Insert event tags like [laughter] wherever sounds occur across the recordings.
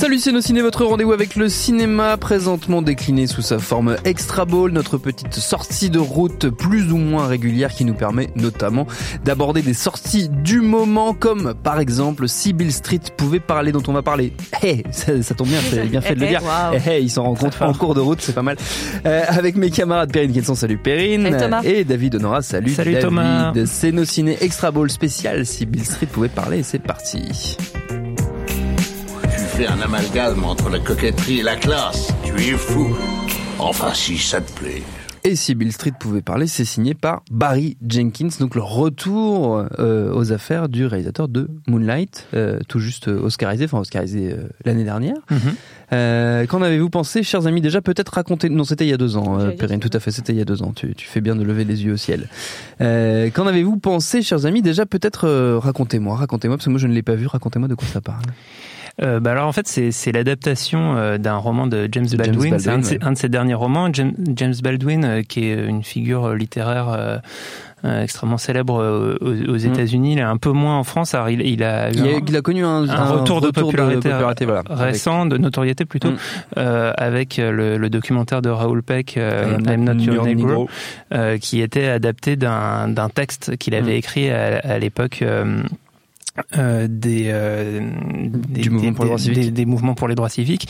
Salut c'est nos ciné, votre rendez-vous avec le cinéma, présentement décliné sous sa forme extra ball, notre petite sortie de route plus ou moins régulière qui nous permet notamment d'aborder des sorties du moment comme par exemple si Bill Street pouvait parler dont on va parler. Hey, ça, ça tombe bien, c'est bien fait de le [laughs] dire. Wow. Hey, hey, ils s'en rencontrent en cours de route, c'est pas mal. Euh, avec mes camarades Perrine Kenson, salut Perrine. Salut Thomas. Et David Honora, salut, Salut David. Thomas. C'est nos ciné extra ball spécial si Bill Street pouvait parler, c'est parti. Un amalgame entre la coquetterie et la classe. Tu es fou. Enfin, si ça te plaît. Et si Bill Street pouvait parler, c'est signé par Barry Jenkins, donc le retour euh, aux affaires du réalisateur de Moonlight, euh, tout juste oscarisé, enfin oscarisé euh, l'année dernière. Mhm. Euh, Qu'en avez-vous pensé, chers amis? Déjà peut-être raconter... Non, c'était il y a deux ans, euh, Perrine, tout à fait, c'était il y a deux ans. Tu, tu fais bien de lever les yeux au ciel. Euh, Qu'en avez-vous pensé, chers amis? Déjà peut-être euh, racontez-moi, racontez-moi, parce que moi je ne l'ai pas vu, racontez-moi de quoi ça parle. Euh, bah alors en fait c'est l'adaptation euh, d'un roman de James De Baldwin. C'est un, de ses- ouais. un de ses derniers romans. James, James Baldwin euh, qui est une figure littéraire euh, extrêmement célèbre aux, aux États-Unis. Il est un peu moins en France. Alors il, il a Il a, un- il a connu un, un retour, de popularité, voilà, récent, de notoriété plutôt, Mm. euh, avec le, le documentaire de Raoul Peck, euh, I'm Not Your Negro, euh, qui était adapté d'un d'un texte qu'il avait Mm. écrit à, à l'époque. Euh, des, euh, des mouvements pour les droits civiques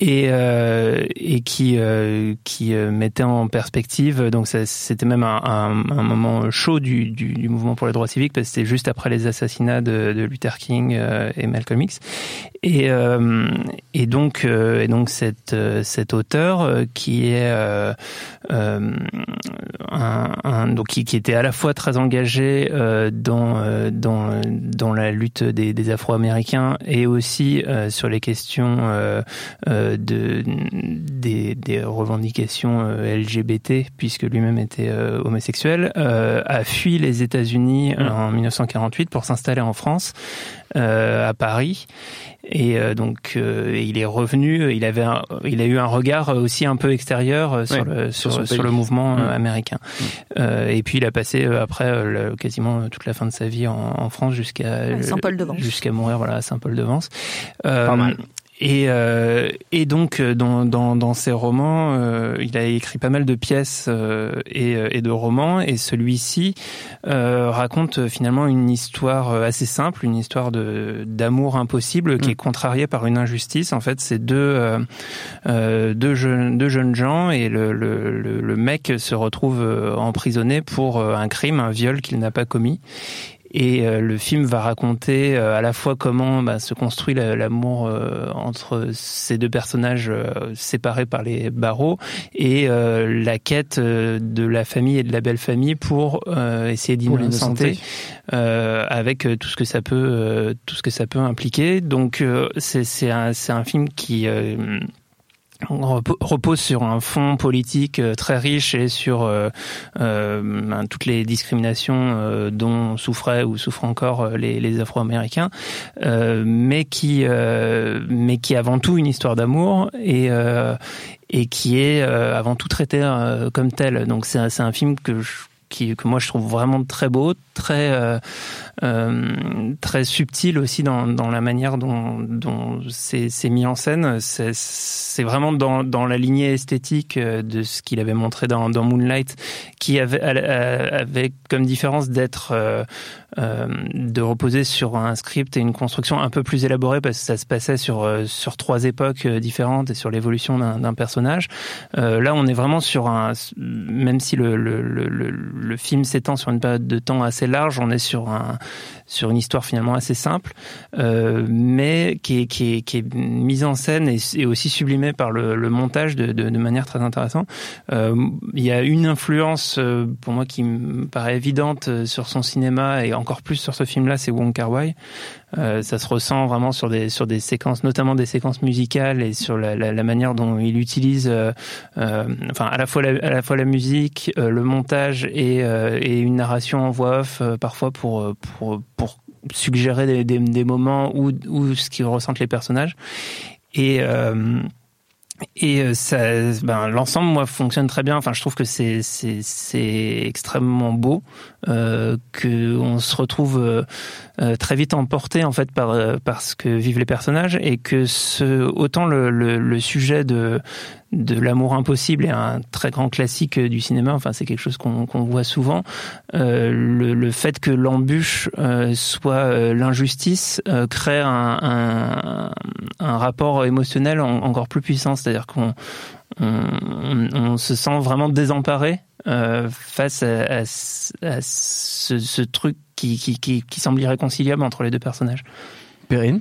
et euh, et qui euh, qui euh, mettait en perspective donc c'était même un, un, un moment chaud du, du, du mouvement pour les droits civiques parce que c'était juste après les assassinats de, de Luther King euh, et Malcolm X. Et euh, et donc et donc cette cet auteur qui est un, donc qui, qui était à la fois très engagé dans dans dans la lutte des, des Afro-Américains et aussi sur les questions de des, des revendications euh, LGBT puisque lui-même était euh, homosexuel euh, a fui les États-Unis Mm. en 1948 pour s'installer en France euh, à Paris et euh, donc euh, et il est revenu il avait un- il a eu un regard aussi un peu extérieur euh, sur Ouais, le sur sur, son sur le mouvement Mm. américain Euh, et puis il a passé euh, après euh, le- quasiment toute la fin de sa vie en, en France jusqu'à Saint-Paul-de-Vence. jusqu'à mourir voilà à Saint-Paul-de-Vence Euh, Pas mal. Et, euh, et donc euh, dans, dans, dans ses romans, euh, il a écrit pas mal de pièces euh, et, euh, et de romans, et celui-ci euh, raconte finalement une histoire assez simple, une histoire de d'amour impossible qui Mm. est contrariée par une injustice. En fait, c'est deux deux jeunes deux jeunes gens et le, le, le, le mec se retrouve emprisonné pour un crime, un viol qu'il n'a pas commis. Et euh, le film va raconter euh, à la fois comment bah, se construit la- l'amour euh, entre ces deux personnages euh, séparés par les barreaux et euh, la quête de la famille et de la belle famille pour euh, essayer d'innocenter euh, avec tout ce que ça peut euh, tout ce que ça peut impliquer. Donc euh, c'est c'est un c'est un film qui euh, repose sur un fond politique euh, très riche et sur euh, euh, ben, toutes les discriminations dont souffraient ou souffrent encore les, Afro-Américains, mais qui mais est avant tout une histoire d'amour et et qui est avant tout traité euh, comme tel. Donc c'est un, film que que moi je trouve vraiment très beau, très très subtil aussi dans, dans la manière dont, dont c'est mis en scène. C'est- vraiment dans, dans la lignée esthétique euh, de ce qu'il avait montré dans, dans Moonlight, qui avait, euh, avait comme différence d'être euh, euh, de reposer sur un script et une construction un peu plus élaborée parce que ça se passait sur euh, sur trois époques euh, différentes et sur l'évolution d'un personnage. Euh, là, on est vraiment sur un même si le, le, le, le film s'étend sur une période de temps assez large, on est sur un sur une histoire finalement assez simple, euh, mais qui est, qui, est, qui est mise en scène et, aussi sublimée par le, montage de, manière très intéressante. Euh, il y a une influence euh, pour moi qui me paraît évidente sur son cinéma et encore plus sur ce film-là, c'est Wong Kar Wai. Euh, ça se ressent vraiment sur des sur des séquences, notamment des séquences musicales et sur la, la, la manière dont il utilise, euh, euh, enfin à la fois la, à la fois la musique, le montage et, et une narration en voix off parfois pour pour pour suggérer des, des, des moments où où ce qu'ils ressentent les personnages. Et euh, et euh, ça, ben, l'ensemble, moi, fonctionne très bien. Enfin, je trouve que c'est c'est c'est extrêmement beau, euh, que on se retrouve euh, euh, très vite emporté en fait par par ce que vivent les personnages et que ce autant le le, le sujet de de l'amour impossible est un très grand classique du cinéma. Enfin, c'est quelque chose qu'on voit souvent. Euh, le, fait que l'embûche euh, soit l'injustice crée un, un, rapport émotionnel encore plus puissant. C'est-à-dire qu'on on, se sent vraiment désemparé euh, face à, ce, truc qui, qui, qui, qui semble irréconciliable entre les deux personnages. Perrine?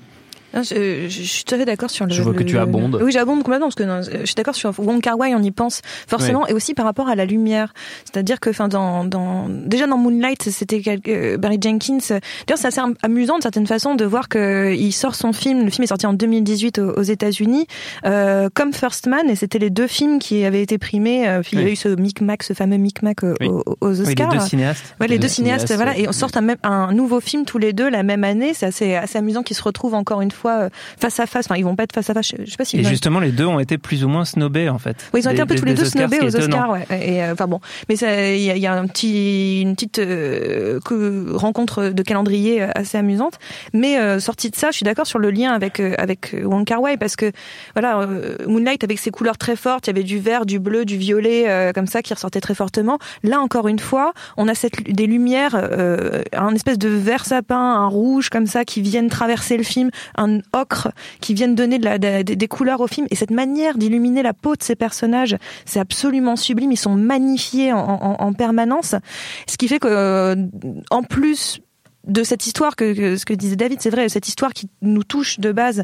Je, je, suis tout à fait d'accord sur le. Je vois que tu abondes. Oui, j'abonde complètement parce que non, je suis d'accord sur Wong Kar Wai, on y pense forcément, oui. et aussi par rapport à la lumière. C'est-à-dire que, enfin, dans, dans déjà dans Moonlight, c'était euh, Barry Jenkins. D'ailleurs, c'est assez amusant de certaine façon de voir que il sort son film. Le film est sorti en 2018 aux, aux États-Unis, euh, comme First Man, et c'était les deux films qui avaient été primés. Euh, puis oui. il y a eu ce micmac, ce fameux micmac aux, oui. aux Oscars. les deux cinéastes. Ouais, les, les deux cinéastes, cinéastes, voilà, et on sort un nouveau film tous les deux la même année. C'est assez, assez amusant qu'ils se retrouvent encore une fois euh, face à face. Enfin, ils vont pas être face à face. Je sais pas si. Et justement, les deux ont été plus ou moins snobés en fait. Oui, ils ont été un peu tous les deux snobés aux Oscars. Ouais. Et euh, enfin bon, mais il y, y, a un petit, une petite euh, rencontre de calendrier assez amusante. Mais euh, sorti de ça, je suis d'accord sur le lien avec avec Wong Kar Wai parce que voilà, Moonlight avec ses couleurs très fortes, il y avait du vert, du bleu, du violet comme ça qui ressortait très fortement. Là encore une fois, on a cette des lumières, un espèce de vert sapin, un rouge comme ça qui viennent traverser le film, un ocre qui viennent donner de des couleurs au film et cette manière d'illuminer la peau de ces personnages, c'est absolument sublime. Ils sont magnifiés en, en, en permanence, ce qui fait que euh, en plus de cette histoire que, que, ce que disait David, c'est vrai, cette histoire qui nous touche de base,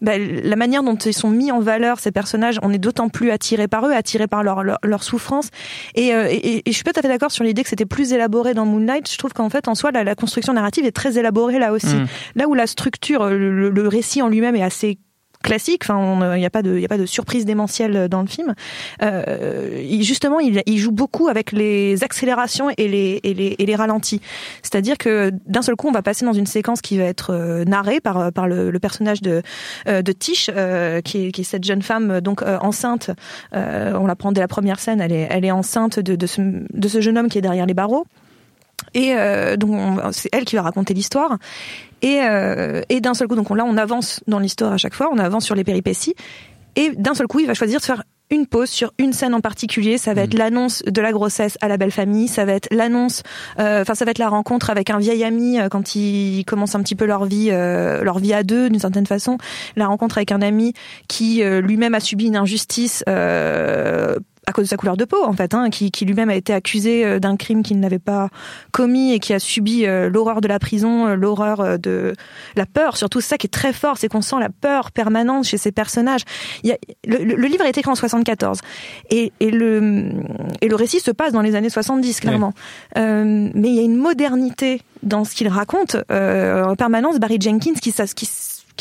bah, la manière dont ils sont mis en valeur ces personnages, on est d'autant plus attiré par eux, attiré par leur leur, leur souffrance. Et, euh, et, et, je suis pas tout à fait d'accord sur l'idée que c'était plus élaboré dans Moonlight. Je trouve qu'en fait, en soi, la, la, construction narrative est très élaborée là aussi. Mmh. Là où la structure, le, le récit en lui-même est assez classique. Enfin, il n'y a pas de, il a pas de surprise démentielle dans le film. Euh, justement, il, il, joue beaucoup avec les accélérations et les, et les, et les ralentis. C'est-à-dire que d'un seul coup, on va passer dans une séquence qui va être euh, narrée par par le, le personnage de euh, de Tish, euh, qui, est, qui est cette jeune femme donc euh, enceinte. on la prend dès la première scène. Elle est, elle est enceinte de, de ce, de ce jeune homme qui est derrière les barreaux. Et euh, donc c'est elle qui va raconter l'histoire. Et, euh, et d'un seul coup, donc on, là on avance dans l'histoire à chaque fois, on avance sur les péripéties. Et d'un seul coup, il va choisir de faire une pause sur une scène en particulier. Ça va être mmh. l'annonce de la grossesse à la belle famille. Ça va être l'annonce, enfin euh, ça va être la rencontre avec un vieil ami euh, quand ils commencent un petit peu leur vie, euh, leur vie à deux d'une certaine façon. La rencontre avec un ami qui euh, lui-même a subi une injustice à cause de sa couleur de peau en fait, hein, qui, qui lui-même a été accusé d'un crime qu'il n'avait pas commis et qui a subi euh, l'horreur de la prison, euh, l'horreur euh, de la peur. Surtout ça qui est très fort, c'est qu'on sent la peur permanente chez ces personnages. Il y a, le, le, livre a été écrit en 74 et, et, le, et le récit se passe dans les années 70 clairement. Ouais. Euh, mais il y a une modernité dans ce qu'il raconte euh, en permanence. Barry Jenkins qui, qui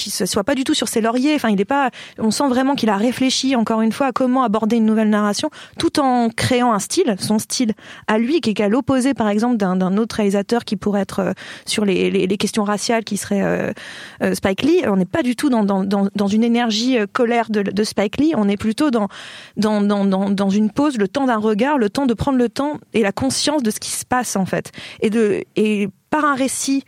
qui se soit pas du tout sur ses lauriers. Enfin, il est pas. On sent vraiment qu'il a réfléchi encore une fois à comment aborder une nouvelle narration, tout en créant un style, son style à lui, qui est à l'opposé, par exemple, d'un autre réalisateur qui pourrait être euh, sur les, questions raciales, qui serait euh, euh, Spike Lee. On n'est pas du tout dans, une énergie colère de, Spike Lee. On est plutôt dans, dans, dans une pause, le temps d'un regard, le temps de prendre le temps et la conscience de ce qui se passe en fait, et de et par un récit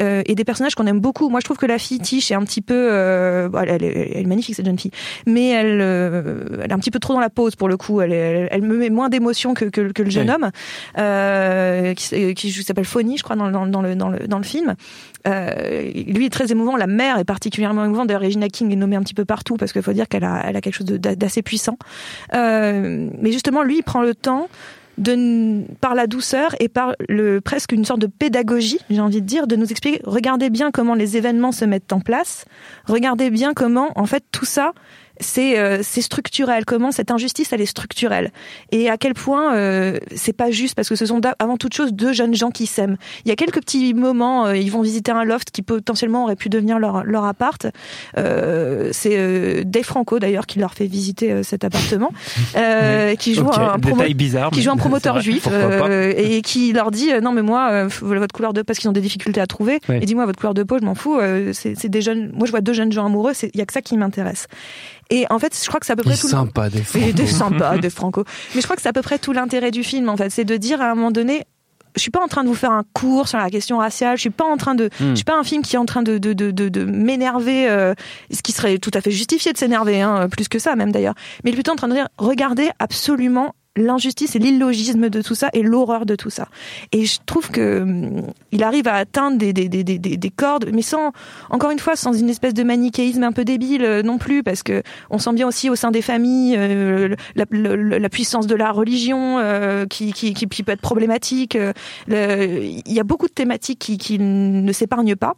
euh, et des personnages qu'on aime beaucoup. Moi, je trouve que la fille Tish est un petit peu, euh, elle, elle, elle, est magnifique cette jeune fille, mais elle, euh, elle est un petit peu trop dans la pose pour le coup. Elle, elle, elle me met moins d'émotion que, que, que, le jeune oui. homme euh, qui, qui s'appelle Fonny, je crois, dans, dans, dans, le, dans, le, dans le film. Euh, lui est très émouvant. La mère est particulièrement émouvante. D'ailleurs, Regina King est nommée un petit peu partout parce qu'il faut dire qu'elle a, elle a quelque chose d'assez puissant. Euh, mais justement, lui, il prend le temps de, par la douceur et par le, presque une sorte de pédagogie, j'ai envie de dire, de nous expliquer, regardez bien comment les événements se mettent en place, regardez bien comment, en fait, tout ça, c'est euh, structurel. Comment cette injustice elle est structurelle? Et à quel point euh, c'est pas juste parce que ce sont avant toute chose deux jeunes gens qui s'aiment. Il y a quelques petits moments, euh, ils vont visiter un loft qui potentiellement aurait pu devenir leur leur appart. Euh, c'est euh, Dave Franco d'ailleurs qui leur fait visiter euh, cet appartement, [laughs] oui. qui joue okay. un promo bizarre, qui joue un promoteur juif et qui leur dit non mais moi votre couleur de parce qu'ils ont des difficultés à trouver oui. et dis-moi votre couleur de peau je m'en fous c'est des jeunes moi je vois deux jeunes gens amoureux il y a que ça qui m'intéresse Et en fait, je crois que c'est à peu près il tout. Sympa des [laughs] Franco. Des [laughs] Franco. Mais je crois que c'est à peu près tout l'intérêt du film en fait, c'est de dire à un moment donné, je suis pas en train de vous faire un cours sur la question raciale. Je suis pas en train de, hmm. je suis pas un film qui est en train de de de de, m'énerver, euh, ce qui serait tout à fait justifié de s'énerver, hein, plus que ça même d'ailleurs. Mais il est plutôt en train de dire, regardez absolument l'injustice et l'illogisme de tout ça et l'horreur de tout ça. Et je trouve que hum, il arrive à atteindre des, des, des, des, des cordes, mais sans, encore une fois, sans une espèce de manichéisme un peu débile euh, non plus, parce que on sent bien aussi au sein des familles euh, la, puissance de la religion euh, qui, qui, qui, peut être problématique. il y a beaucoup de thématiques qui, qui ne s'épargnent pas.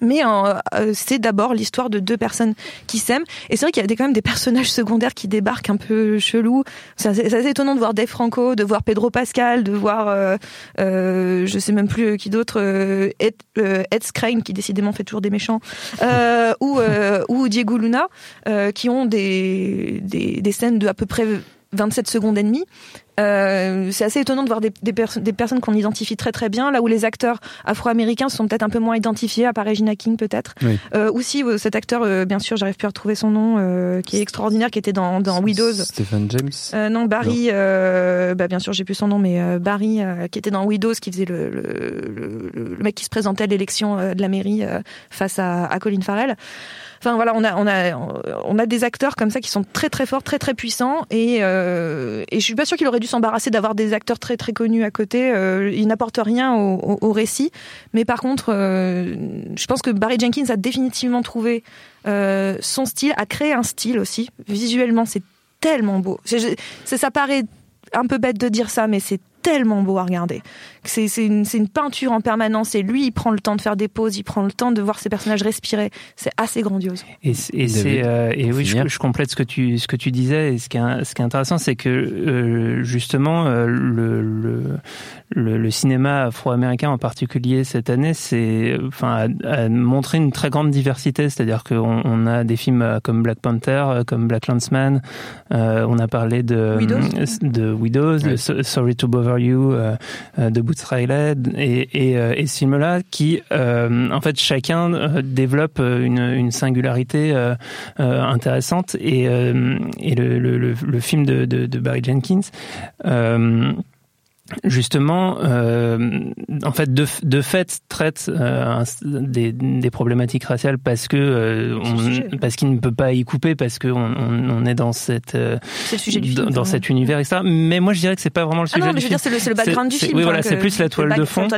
Mais euh, c'est d'abord l'histoire de deux personnes qui s'aiment. Et c'est vrai qu'il y a quand même des personnages secondaires qui débarquent un peu chelous. C'est assez, étonnant de voir Dave Franco, de voir Pedro Pascal, de voir, euh, euh, je sais même plus qui d'autre, euh, Ed, euh, Ed Skrein, qui décidément fait toujours des méchants, euh, ou, ou Diego Luna, qui ont des, des, des scènes de à peu près 27 secondes et demie. Euh, c'est assez étonnant de voir des, des, des personnes qu'on identifie très très bien, là où les acteurs afro-américains sont peut-être un peu moins identifiés, à part Regina King peut-être. Oui. Euh, aussi euh, cet acteur, euh, bien sûr, j'arrive plus à retrouver son nom, euh, qui est extraordinaire, qui était dans, dans Widows. Stephen James. non, Barry. bah bien sûr, j'ai plus son nom, mais Barry, qui était dans Widows, qui faisait le, le, le, le mec qui se présentait à l'élection de la mairie face à, à Colin Farrell. Enfin voilà, on a on a on a des acteurs comme ça qui sont très très forts, très très puissants et euh, et je suis pas sûre qu'il aurait dû s'embarrasser d'avoir des acteurs très très connus à côté. Euh, ils n'apportent rien au, au, récit, mais par contre, euh, je pense que Barry Jenkins a définitivement trouvé euh, son style, a créé un style aussi. Visuellement, c'est tellement beau. ça paraît un peu bête de dire ça, mais c'est tellement beau à regarder. C'est une, une, peinture en permanence et lui, il prend le temps de faire des pauses, il prend le temps de voir ses personnages respirer. C'est assez grandiose. Et, et, euh, et oui, je, je, complète ce que tu, ce que tu disais. Et ce qui est, ce qui est intéressant, c'est que euh, justement, euh, le, le, le, le, cinéma afro-américain en particulier cette année, c'est enfin a, montré une très grande diversité. C'est-à-dire qu'on on a des films comme Black Panther, comme Black Landsman. on a parlé de Widows, de Widows, Sorry to Bother You, de Boots et, euh, et ce film-là qui, euh, en fait, chacun euh, développe une, une singularité intéressante. Et, et le, le, film de Barry Jenkins justement, euh, en fait, de, de fait, traite euh, des, des, problématiques raciales parce que euh, on, parce qu'il ne peut pas y couper parce que on, on est dans cette euh, dans, cet univers etc. Mais moi, je dirais que c'est pas vraiment le sujet ah non, mais je veux dire, c'est le, le, background du film. Oui, voilà, c'est plus la toile de fond.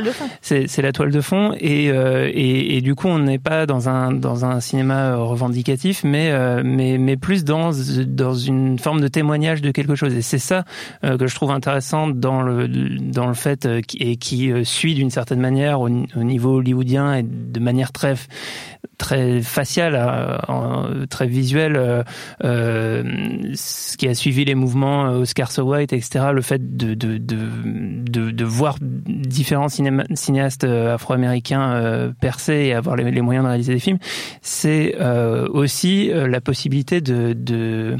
C'est la toile de fond et, et, et du coup, on n'est pas dans un dans un cinéma revendicatif, mais mais mais plus dans dans une forme de témoignage de quelque chose. Et c'est ça que je trouve intéressant dans le dans le fait euh, et qui euh, suit d'une certaine manière au, niveau hollywoodien et de manière très très faciale, euh, très visuelle, ce qui a suivi les mouvements Oscar So White, etc. Le fait de de de de, voir différents cinéastes afro-américains percer et avoir les, moyens de réaliser des films, c'est aussi la possibilité de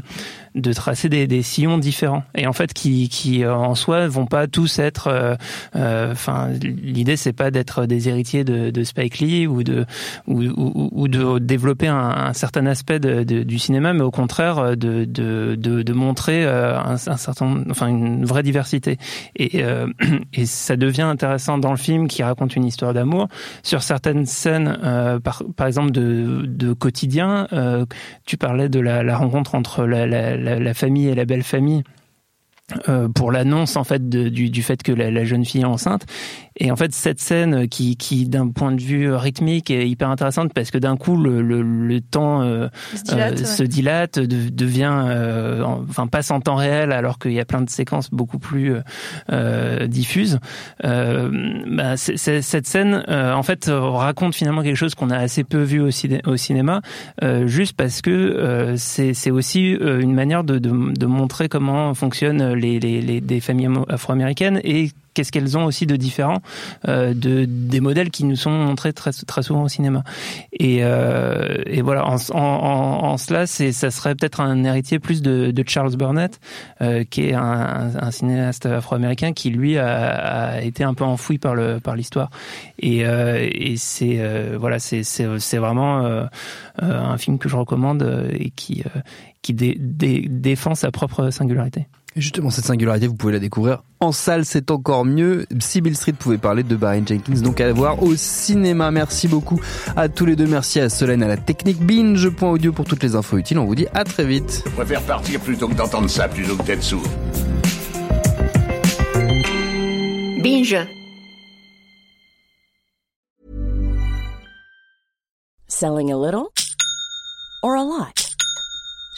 de tracer des, sillons différents. Et en fait qui, qui euh, en soi vont pas tous être euh, euh, enfin l'idée c'est pas d'être des héritiers de, Spike Lee ou de ou, de développer un, certain aspect du cinéma mais au contraire de de, de, montrer un, certain enfin une vraie diversité. [clears throat] Et ça devient intéressant dans le film qui raconte une histoire d'amour. Sur certaines scènes par par exemple de de quotidien tu parlais de la, rencontre entre la la, famille et la belle famille euh, pour l'annonce en fait du, du, fait que la, jeune fille est enceinte. Et en fait cette scène qui, qui d'un point de vue rythmique est hyper intéressante parce que d'un coup le, le, le temps euh, se dilate, euh, devient enfin passe en temps réel alors qu'il y a plein de séquences beaucoup plus diffuses. Bah, cette scène en fait raconte finalement quelque chose qu'on a assez peu vu au, au cinéma juste parce que c'est aussi une manière de, de, de montrer comment fonctionne les, des familles afro-américaines et qu'est-ce qu'elles ont aussi de différent euh, de des modèles qui nous sont montrés très très souvent au cinéma. Et, euh, voilà, en, cela, c'est ça serait peut-être un héritier plus de, Charles Burnett, euh, qui est un, cinéaste afro-américain qui lui a, été un peu enfoui par le par l'histoire. Et, c'est voilà, c'est c'est vraiment un film que je recommande et qui qui dé, dé, défend sa propre singularité. Justement, cette singularité, vous pouvez la découvrir en salle, c'est encore mieux. Sibyl Street pouvait parler de Barry Jenkins, donc à voir au cinéma. Merci beaucoup à tous les deux. Merci à Solène, à la technique binge.audio pour toutes les infos utiles. On vous dit à très vite. Je préfère partir plutôt que d'entendre ça, plutôt que d'être sourd. Binge. Selling a little or a lot?